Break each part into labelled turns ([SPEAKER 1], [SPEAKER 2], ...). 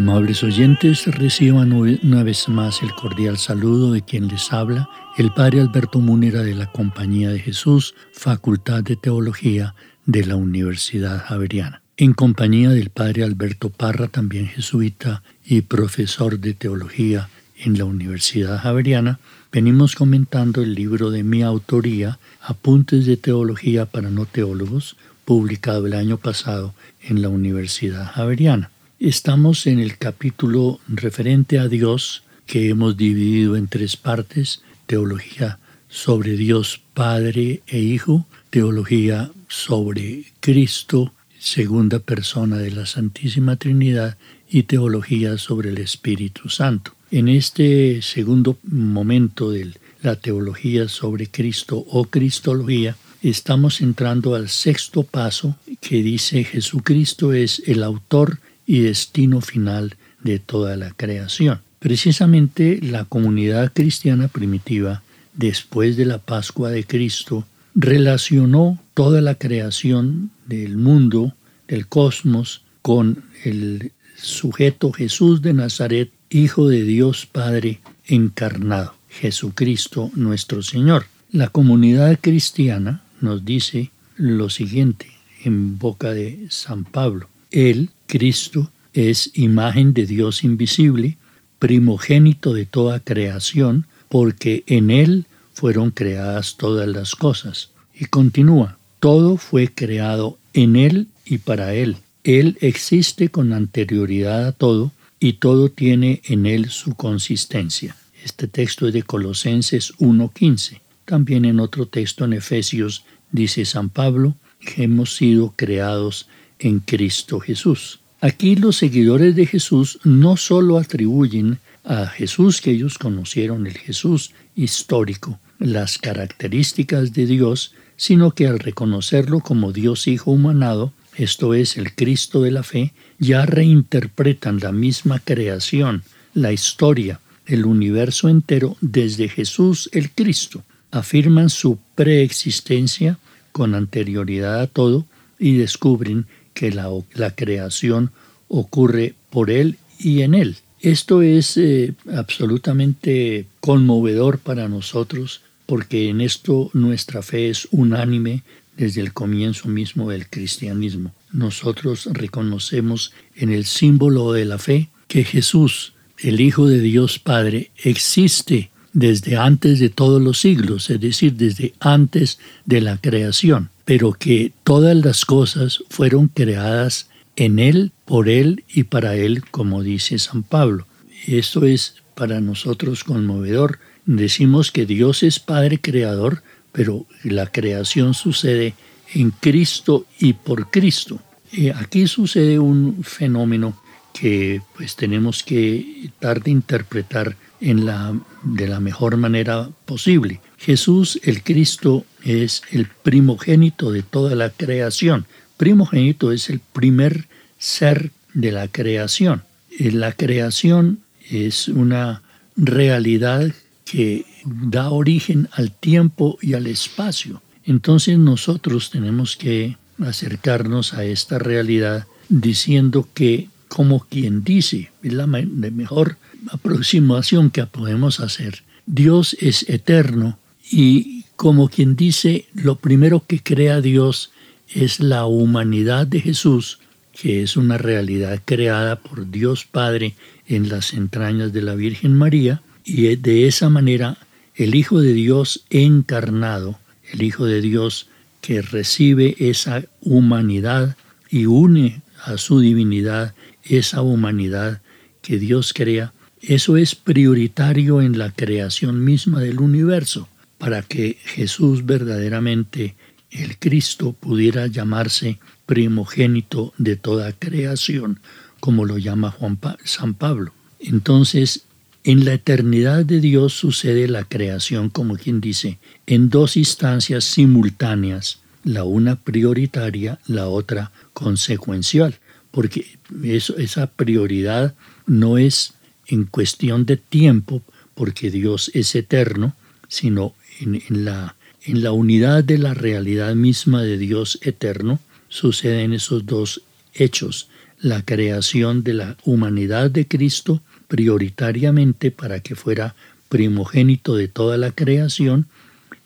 [SPEAKER 1] Amables oyentes, reciban una vez más el cordial saludo de quien les habla, el Padre Alberto Múnera de la Compañía de Jesús, Facultad de Teología de la Universidad Javeriana. En compañía del Padre Alberto Parra, también jesuita y profesor de Teología en la Universidad Javeriana, venimos comentando el libro de mi autoría, Apuntes de Teología para no teólogos, publicado el año pasado en la Universidad Javeriana. Estamos en el capítulo referente a Dios que hemos dividido en tres partes, teología sobre Dios Padre e Hijo, teología sobre Cristo, segunda persona de la Santísima Trinidad, y teología sobre el Espíritu Santo. En este segundo momento de la teología sobre Cristo o Cristología, estamos entrando al sexto paso que dice Jesucristo es el autor y destino final de toda la creación. Precisamente la comunidad cristiana primitiva, después de la Pascua de Cristo, relacionó toda la creación del mundo, del cosmos, con el sujeto Jesús de Nazaret, Hijo de Dios Padre encarnado, Jesucristo nuestro Señor. La comunidad cristiana nos dice lo siguiente en boca de San Pablo. Él, Cristo es imagen de Dios invisible, primogénito de toda creación, porque en Él fueron creadas todas las cosas. Y continúa, todo fue creado en Él y para Él. Él existe con anterioridad a todo y todo tiene en Él su consistencia. Este texto es de Colosenses 1.15. También en otro texto en Efesios dice San Pablo, hemos sido creados en Cristo Jesús. Aquí los seguidores de Jesús no solo atribuyen a Jesús que ellos conocieron, el Jesús histórico, las características de Dios, sino que al reconocerlo como Dios Hijo humanado, esto es el Cristo de la fe, ya reinterpretan la misma creación, la historia, el universo entero desde Jesús el Cristo. Afirman su preexistencia con anterioridad a todo y descubren que la, creación ocurre por Él y en Él. Esto es eh, absolutamente conmovedor para nosotros porque en esto nuestra fe es unánime desde el comienzo mismo del cristianismo. Nosotros reconocemos en el símbolo de la fe que Jesús, el Hijo de Dios Padre, existe desde antes de todos los siglos, es decir, desde antes de la creación pero que todas las cosas fueron creadas en Él, por Él y para Él, como dice San Pablo. Esto es para nosotros conmovedor. Decimos que Dios es Padre Creador, pero la creación sucede en Cristo y por Cristo. Y aquí sucede un fenómeno que pues tenemos que tratar de interpretar en la, de la mejor manera posible. Jesús el Cristo es el primogénito de toda la creación. Primogénito es el primer ser de la creación. Eh, la creación es una realidad que da origen al tiempo y al espacio. Entonces nosotros tenemos que acercarnos a esta realidad diciendo que, como quien dice, es la mejor aproximación que podemos hacer, Dios es eterno y como quien dice, lo primero que crea Dios es la humanidad de Jesús, que es una realidad creada por Dios Padre en las entrañas de la Virgen María, y de esa manera el Hijo de Dios encarnado, el Hijo de Dios que recibe esa humanidad y une a su divinidad esa humanidad que Dios crea, eso es prioritario en la creación misma del universo, para que Jesús verdaderamente, el Cristo, pudiera llamarse primogénito de toda creación, como lo llama Juan San Pablo. Entonces, en la eternidad de Dios sucede la creación, como quien dice, en dos instancias simultáneas, la una prioritaria, la otra consecuencial, porque esa prioridad no es en cuestión de tiempo, porque Dios es eterno, sino en, la, en la unidad de la realidad misma de Dios eterno, suceden esos dos hechos, la creación de la humanidad de Cristo prioritariamente para que fuera primogénito de toda la creación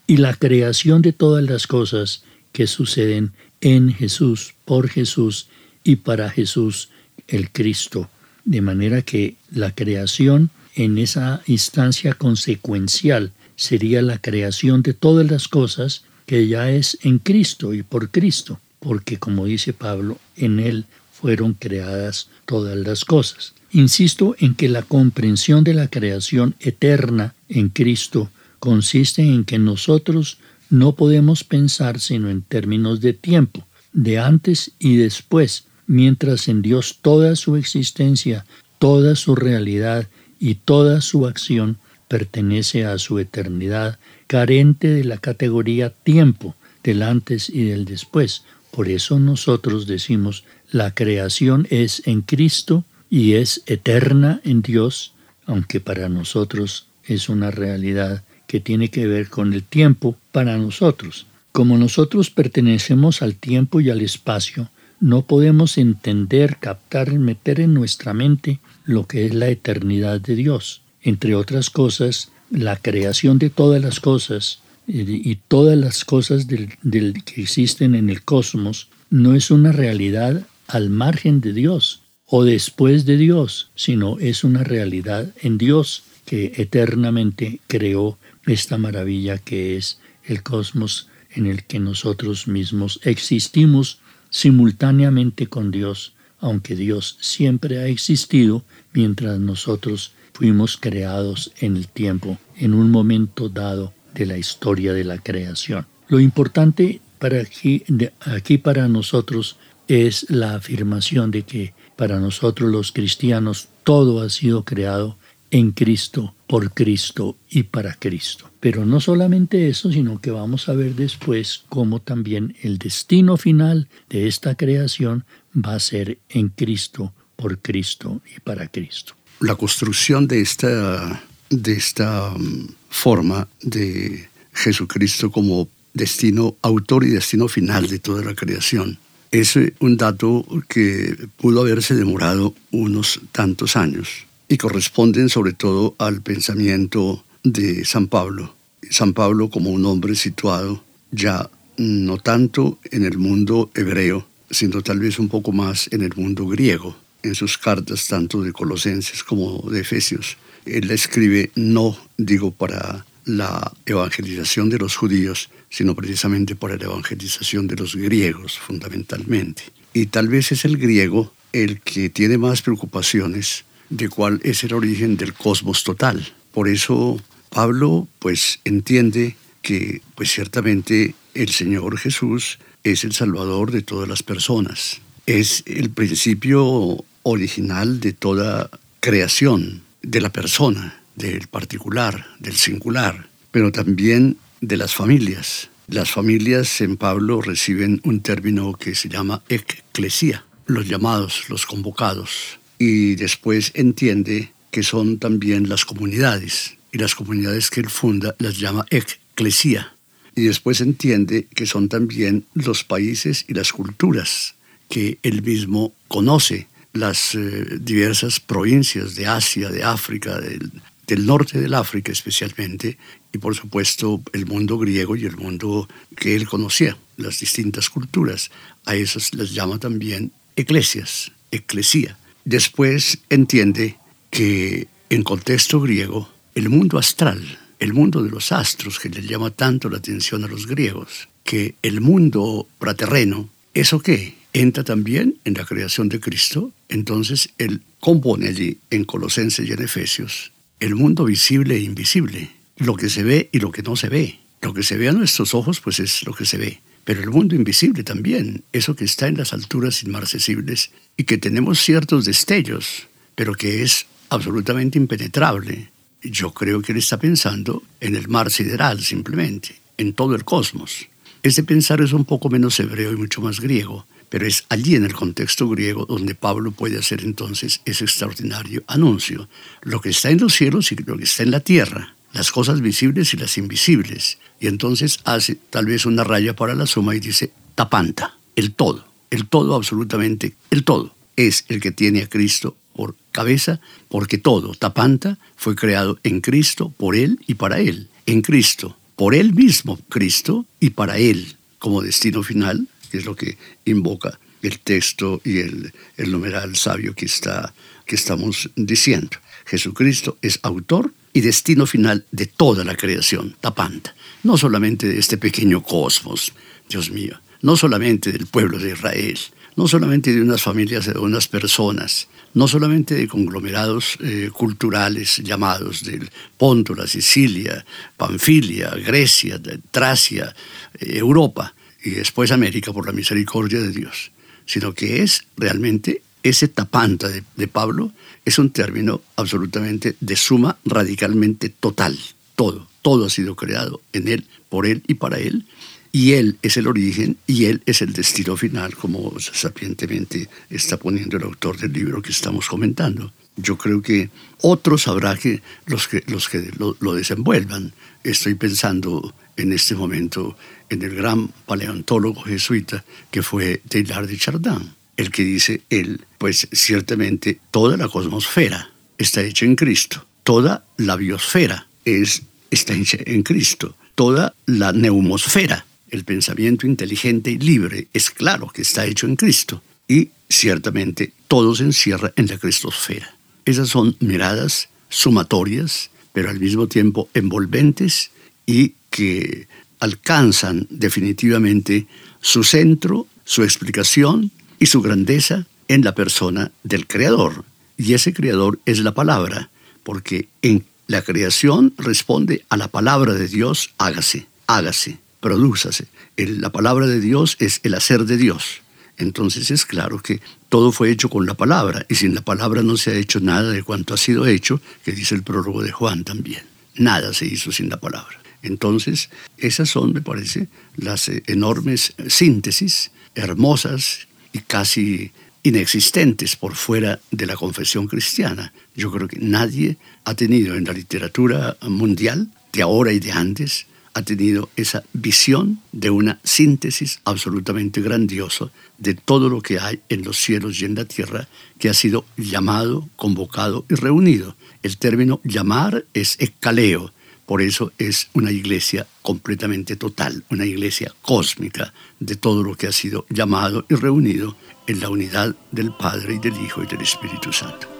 [SPEAKER 1] y la creación de todas las cosas que suceden en Jesús, por Jesús y para Jesús el Cristo. De manera que la creación en esa instancia consecuencial sería la creación de todas las cosas que ya es en Cristo y por Cristo, porque como dice Pablo, en Él fueron creadas todas las cosas. Insisto en que la comprensión de la creación eterna en Cristo consiste en que nosotros no podemos pensar sino en términos de tiempo, de antes y después, mientras en Dios toda su existencia, toda su realidad y toda su acción pertenece a su eternidad, carente de la categoría tiempo, del antes y del después. Por eso nosotros decimos, la creación es en Cristo y es eterna en Dios, aunque para nosotros es una realidad que tiene que ver con el tiempo para nosotros. Como nosotros pertenecemos al tiempo y al espacio, no podemos entender, captar, meter en nuestra mente lo que es la eternidad de Dios. Entre otras cosas, la creación de todas las cosas y todas las cosas del, que existen en el cosmos no es una realidad al margen de Dios o después de Dios, sino es una realidad en Dios que eternamente creó esta maravilla que es el cosmos en el que nosotros mismos existimos simultáneamente con Dios, aunque Dios siempre ha existido mientras nosotros fuimos creados en el tiempo, en un momento dado de la historia de la creación. Lo importante para aquí, aquí para nosotros es la afirmación de que para nosotros los cristianos todo ha sido creado en Cristo, por Cristo y para Cristo. Pero no solamente eso, sino que vamos a ver después cómo también el destino final de esta creación va a ser en Cristo, por Cristo y para Cristo.
[SPEAKER 2] La construcción de esta, de esta um, forma de Jesucristo como destino, autor y destino final de toda la creación, es un dato que pudo haberse demorado unos tantos años y corresponden sobre todo al pensamiento de San Pablo. San Pablo como un hombre situado ya no tanto en el mundo hebreo, sino tal vez un poco más en el mundo griego, en sus cartas tanto de Colosenses como de Efesios. Él escribe no, digo, para la evangelización de los judíos, sino precisamente para la evangelización de los griegos, fundamentalmente. Y tal vez es el griego el que tiene más preocupaciones de cuál es el origen del cosmos total. Por eso Pablo pues entiende que pues ciertamente el Señor Jesús es el Salvador de todas las personas. Es el principio original de toda creación, de la persona, del particular, del singular, pero también de las familias. Las familias en Pablo reciben un término que se llama eclesia, los llamados, los convocados y después entiende que son también las comunidades y las comunidades que él funda las llama eclesia y después entiende que son también los países y las culturas que él mismo conoce las eh, diversas provincias de Asia, de África, del, del norte del África especialmente, y por supuesto el mundo griego y el mundo que él conocía, las distintas culturas. A esas las llama también eclesias, eclesía. Después entiende que en contexto griego, el mundo astral, el mundo de los astros que le llama tanto la atención a los griegos, que el mundo praterreno, ¿eso qué? Entra también en la creación de Cristo, entonces él compone allí en Colosenses y en Efesios el mundo visible e invisible, lo que se ve y lo que no se ve. Lo que se ve a nuestros ojos, pues es lo que se ve. Pero el mundo invisible también, eso que está en las alturas inmarcesibles y que tenemos ciertos destellos, pero que es absolutamente impenetrable. Yo creo que él está pensando en el mar sideral simplemente, en todo el cosmos. Ese pensar es un poco menos hebreo y mucho más griego, pero es allí en el contexto griego donde Pablo puede hacer entonces ese extraordinario anuncio. Lo que está en los cielos y lo que está en la tierra, las cosas visibles y las invisibles. Y entonces hace tal vez una raya para la suma y dice tapanta, el todo, el todo absolutamente, el todo. Es el que tiene a Cristo por cabeza, porque todo, tapanta, fue creado en Cristo, por Él y para Él. En Cristo, por Él mismo, Cristo, y para Él, como destino final, es lo que invoca el texto y el, el numeral sabio que, está, que estamos diciendo. Jesucristo es autor y destino final de toda la creación, tapanta, no solamente de este pequeño cosmos, Dios mío, no solamente del pueblo de Israel, no solamente de unas familias, de unas personas, no solamente de conglomerados eh, culturales llamados del Ponto, la Sicilia, Panfilia, Grecia, Tracia, eh, Europa, y después América por la misericordia de Dios, sino que es realmente ese tapanta de, Pablo, es un término absolutamente de suma radicalmente total. Todo, todo ha sido creado en Él, por Él y para Él. Y Él es el origen y Él es el destino final, como sapientemente está poniendo el autor del libro que estamos comentando. Yo creo que otros habrá que los que, los que lo, lo desenvuelvan. Estoy pensando en este momento en el gran paleontólogo jesuita que fue Teilhard de Chardin, el que dice él, pues ciertamente toda la cosmosfera está hecha en Cristo, toda la biosfera es, está hecha en Cristo, toda la neumosfera, el pensamiento inteligente y libre, es claro que está hecho en Cristo. Y ciertamente todo se encierra en la cristosfera. Esas son miradas sumatorias, pero al mismo tiempo envolventes y que alcanzan definitivamente su centro, su explicación y su grandeza en la persona del Creador. Y ese Creador es la palabra, porque en la creación responde a la palabra de Dios, hágase, hágase, prodúzase. la palabra de Dios es el hacer de Dios. Entonces es claro que todo fue hecho con la palabra, y sin la palabra no se ha hecho nada de cuanto ha sido hecho, que dice el prólogo de Juan también. Nada se hizo sin la palabra. Entonces, esas son, me parece, las eh, enormes síntesis, hermosas y casi inexistentes por fuera de la confesión cristiana. Yo creo que nadie ha tenido en la literatura mundial, de ahora y de antes, ha tenido esa visión de una síntesis absolutamente grandiosa de todo lo que hay en los cielos y en la tierra, que ha sido llamado, convocado y reunido. El término llamar es escaleo, por eso es una iglesia completamente total, una iglesia cósmica de todo lo que ha sido llamado y reunido en la unidad del Padre y del Hijo y del Espíritu Santo.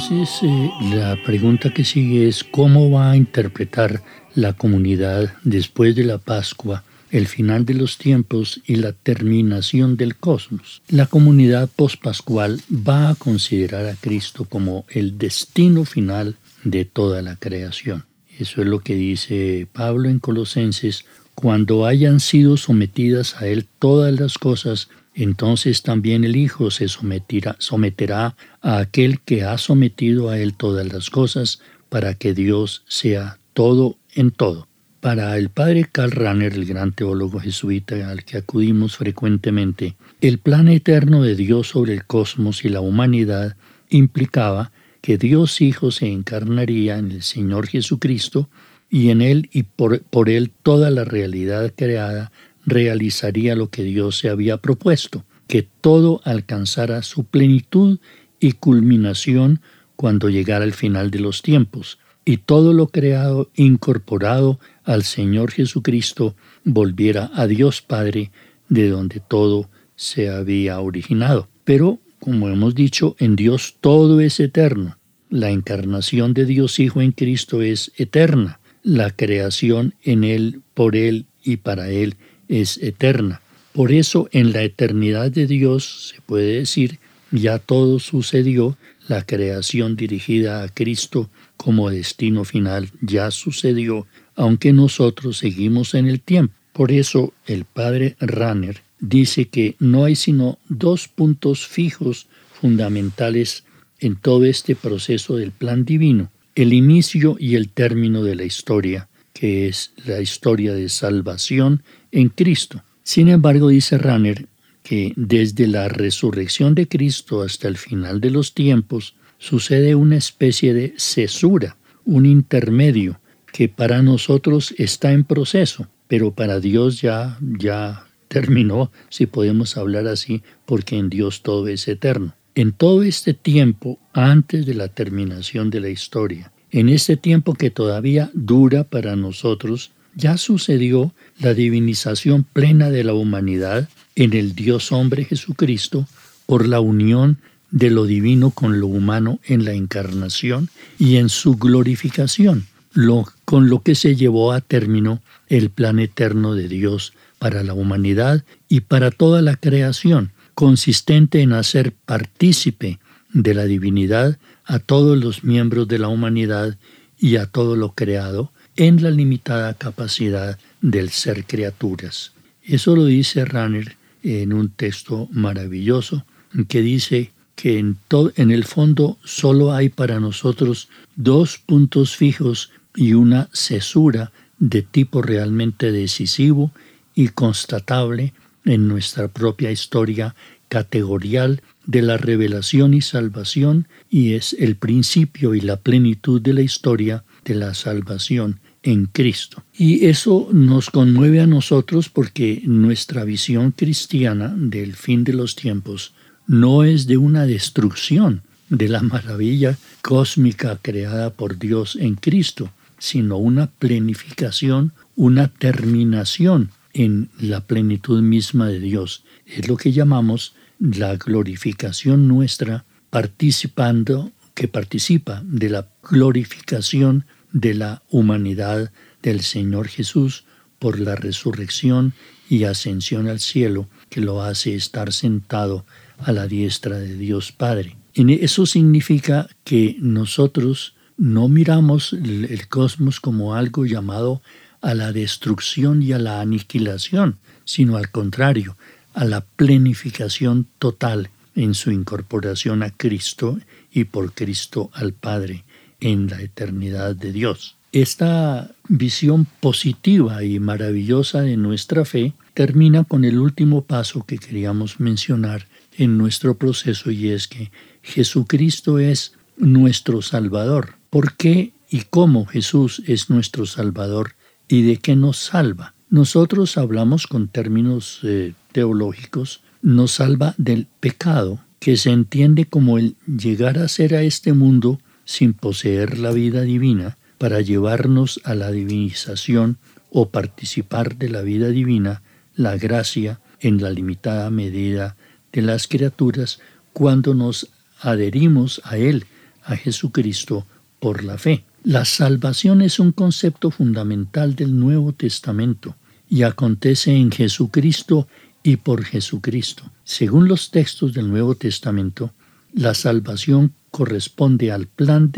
[SPEAKER 1] Entonces, eh, la pregunta que sigue es, ¿cómo va a interpretar la comunidad después de la Pascua el final de los tiempos y la terminación del cosmos. La comunidad pospascual va a considerar a Cristo como el destino final de toda la creación. Eso es lo que dice Pablo en Colosenses, cuando hayan sido sometidas a Él todas las cosas, entonces también el Hijo se someterá, a aquel que ha sometido a Él todas las cosas, para que Dios sea todo en todo. Para el padre Karl Rahner, el gran teólogo jesuita al que acudimos frecuentemente, el plan eterno de Dios sobre el cosmos y la humanidad implicaba que Dios Hijo se encarnaría en el Señor Jesucristo y en Él y por Él toda la realidad creada realizaría lo que Dios se había propuesto, que todo alcanzara su plenitud y culminación cuando llegara el final de los tiempos, y todo lo creado incorporado al Señor Jesucristo volviera a Dios Padre, de donde todo se había originado. Pero, como hemos dicho, en Dios todo es eterno. La encarnación de Dios Hijo en Cristo es eterna. La creación en Él, por Él y para Él es eterna. Por eso en la eternidad de Dios se puede decir ya todo sucedió, la creación dirigida a Cristo como destino final ya sucedió, aunque nosotros seguimos en el tiempo. Por eso el padre Ranner dice que no hay sino dos puntos fijos fundamentales en todo este proceso del plan divino, el inicio y el término de la historia, que es la historia de salvación en Cristo. Sin embargo, dice Ranner que desde la resurrección de Cristo hasta el final de los tiempos, sucede una especie de cesura, un intermedio que para nosotros está en proceso, pero para Dios ya ya terminó, si podemos hablar así, porque en Dios todo es eterno. En todo este tiempo antes de la terminación de la historia, en este tiempo que todavía dura para nosotros, ya sucedió la divinización plena de la humanidad en el Dios hombre Jesucristo por la unión de lo divino con lo humano en la encarnación y en su glorificación, lo, con lo que se llevó a término el plan eterno de Dios para la humanidad y para toda la creación, consistente en hacer partícipe de la divinidad a todos los miembros de la humanidad y a todo lo creado en la limitada capacidad del ser criaturas. Eso lo dice Ranner en un texto maravilloso que dice que en, en el fondo solo hay para nosotros dos puntos fijos y una cesura de tipo realmente decisivo y constatable en nuestra propia historia categorial de la revelación y salvación y es el principio y la plenitud de la historia de la salvación en Cristo. Y eso nos conmueve a nosotros porque nuestra visión cristiana del fin de los tiempos no es de una destrucción de la maravilla cósmica creada por Dios en Cristo, sino una plenificación, una terminación en la plenitud misma de Dios. Es lo que llamamos la glorificación nuestra participando, que participa de la glorificación de la humanidad del Señor Jesús por la resurrección y ascensión al cielo que lo hace estar sentado a la diestra de Dios Padre. Y eso significa que nosotros no miramos el cosmos como algo llamado a la destrucción y a la aniquilación, sino al contrario, a la plenificación total en su incorporación a Cristo y por Cristo al Padre en la eternidad de Dios. Esta visión positiva y maravillosa de nuestra fe termina con el último paso que queríamos mencionar en nuestro proceso y es que Jesucristo es nuestro Salvador. ¿Por qué y cómo Jesús es nuestro Salvador y de qué nos salva? Nosotros hablamos con términos eh, teológicos, nos salva del pecado, que se entiende como el llegar a ser a este mundo sin poseer la vida divina para llevarnos a la divinización o participar de la vida divina, la gracia en la limitada medida de las criaturas cuando nos adherimos a Él, a Jesucristo, por la fe. La salvación es un concepto fundamental del Nuevo Testamento y acontece en Jesucristo y por Jesucristo. Según los textos del Nuevo Testamento, la salvación corresponde al plan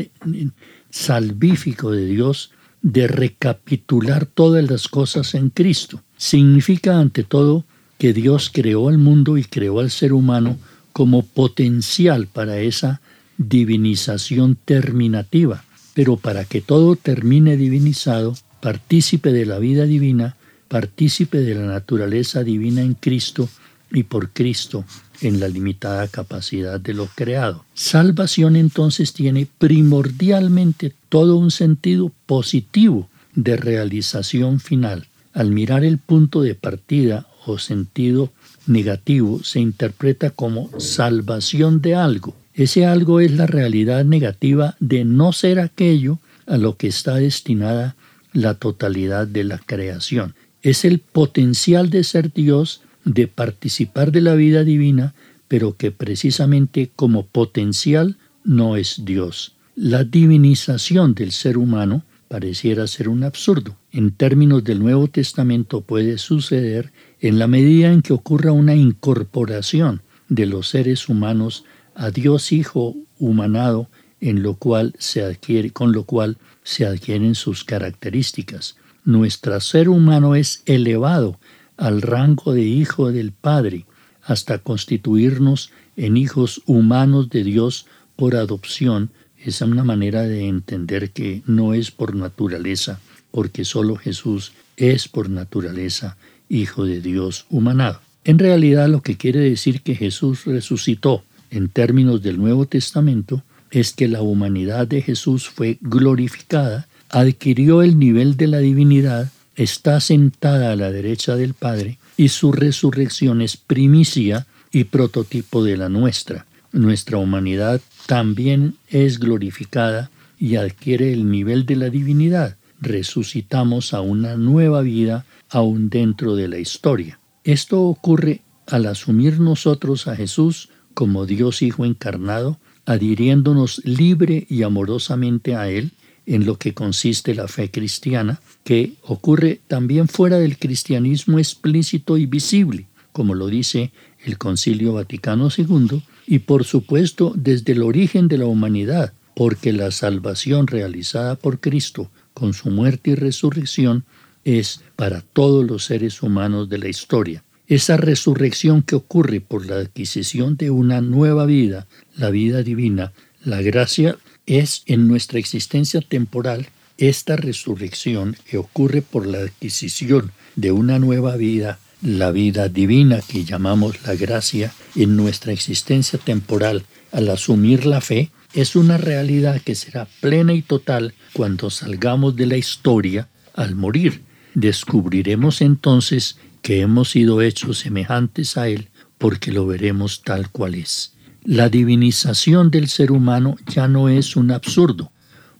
[SPEAKER 1] salvífico de Dios de recapitular todas las cosas en Cristo. Significa ante todo que Dios creó el mundo y creó al ser humano como potencial para esa divinización terminativa. Pero para que todo termine divinizado, partícipe de la vida divina, partícipe de la naturaleza divina en Cristo y por Cristo en la limitada capacidad de lo creado. Salvación entonces tiene primordialmente todo un sentido positivo de realización final. Al mirar el punto de partida o sentido negativo se interpreta como salvación de algo. Ese algo es la realidad negativa de no ser aquello a lo que está destinada la totalidad de la creación. Es el potencial de ser Dios de participar de la vida divina, pero que precisamente como potencial no es Dios. La divinización del ser humano pareciera ser un absurdo. En términos del Nuevo Testamento puede suceder en la medida en que ocurra una incorporación de los seres humanos a Dios Hijo humanado, en lo cual se adquiere, con lo cual se adquieren sus características. Nuestro ser humano es elevado al rango de hijo del Padre, hasta constituirnos en hijos humanos de Dios por adopción, es una manera de entender que no es por naturaleza, porque solo Jesús es por naturaleza hijo de Dios humanado. En realidad lo que quiere decir que Jesús resucitó en términos del Nuevo Testamento es que la humanidad de Jesús fue glorificada, adquirió el nivel de la divinidad está sentada a la derecha del Padre y su resurrección es primicia y prototipo de la nuestra. Nuestra humanidad también es glorificada y adquiere el nivel de la divinidad. Resucitamos a una nueva vida aún dentro de la historia. Esto ocurre al asumir nosotros a Jesús como Dios Hijo encarnado, adhiriéndonos libre y amorosamente a Él, en lo que consiste la fe cristiana, que ocurre también fuera del cristianismo explícito y visible, como lo dice el Concilio Vaticano II, y por supuesto desde el origen de la humanidad, porque la salvación realizada por Cristo con su muerte y resurrección es para todos los seres humanos de la historia. Esa resurrección que ocurre por la adquisición de una nueva vida, la vida divina, la gracia es en nuestra existencia temporal esta resurrección que ocurre por la adquisición de una nueva vida, la vida divina que llamamos la gracia, en nuestra existencia temporal al asumir la fe, es una realidad que será plena y total cuando salgamos de la historia al morir. Descubriremos entonces que hemos sido hechos semejantes a Él porque lo veremos tal cual es. La divinización del ser humano ya no es un absurdo,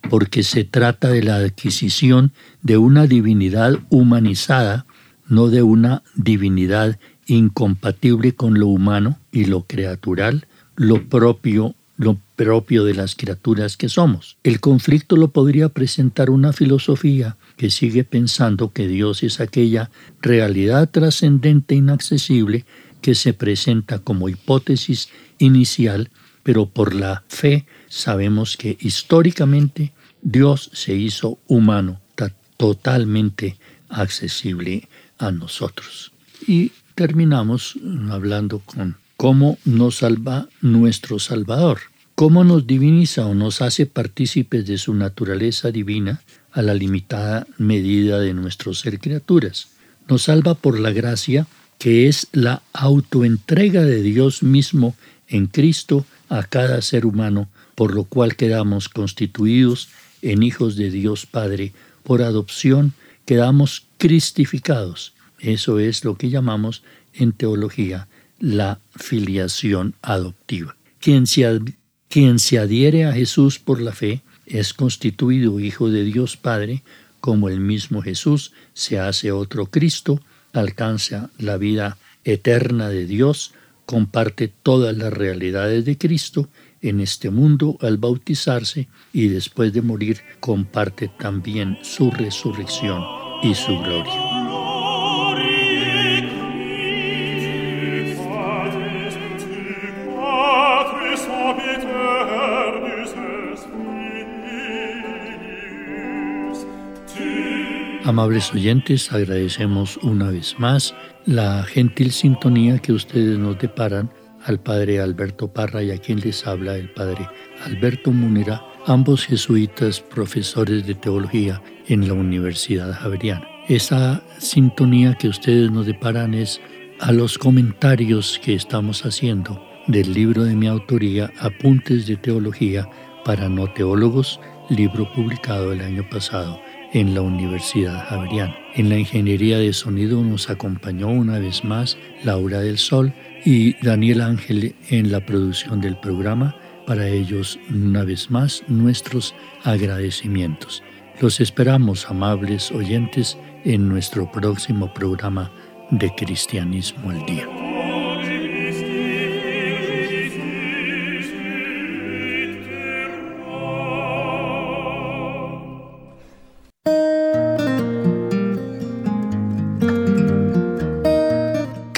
[SPEAKER 1] porque se trata de la adquisición de una divinidad humanizada, no de una divinidad incompatible con lo humano y lo creatural, lo propio lo propio de las criaturas que somos. El conflicto lo podría presentar una filosofía que sigue pensando que Dios es aquella realidad trascendente inaccesible que se presenta como hipótesis inicial, pero por la fe sabemos que históricamente Dios se hizo humano, totalmente accesible a nosotros. Y terminamos hablando con cómo nos salva nuestro Salvador, cómo nos diviniza o nos hace partícipes de su naturaleza divina a la limitada medida de nuestro ser criaturas. Nos salva por la gracia que es la autoentrega de Dios mismo en Cristo a cada ser humano, por lo cual quedamos constituidos en hijos de Dios Padre. Por adopción quedamos cristificados. Eso es lo que llamamos en teología la filiación adoptiva. Quien se, quien se adhiere a Jesús por la fe es constituido hijo de Dios Padre, como el mismo Jesús se hace otro Cristo, alcanza la vida eterna de Dios, comparte todas las realidades de Cristo en este mundo al bautizarse y después de morir comparte también su resurrección y su gloria. Amables oyentes, agradecemos una vez más la gentil sintonía que ustedes nos deparan al Padre Alberto Parra y a quien les habla el Padre Alberto Múnera, ambos jesuitas profesores de teología en la Universidad Javeriana. Esa sintonía que ustedes nos deparan es a los comentarios que estamos haciendo del libro de mi autoría Apuntes de Teología para No Teólogos, libro publicado el año pasado en la Universidad Javeriana. En la ingeniería de sonido nos acompañó una vez más Laura del Sol y Daniel Ángel en la producción del programa. Para ellos, una vez más, nuestros agradecimientos. Los esperamos, amables oyentes, en nuestro próximo programa de Cristianismo al Día.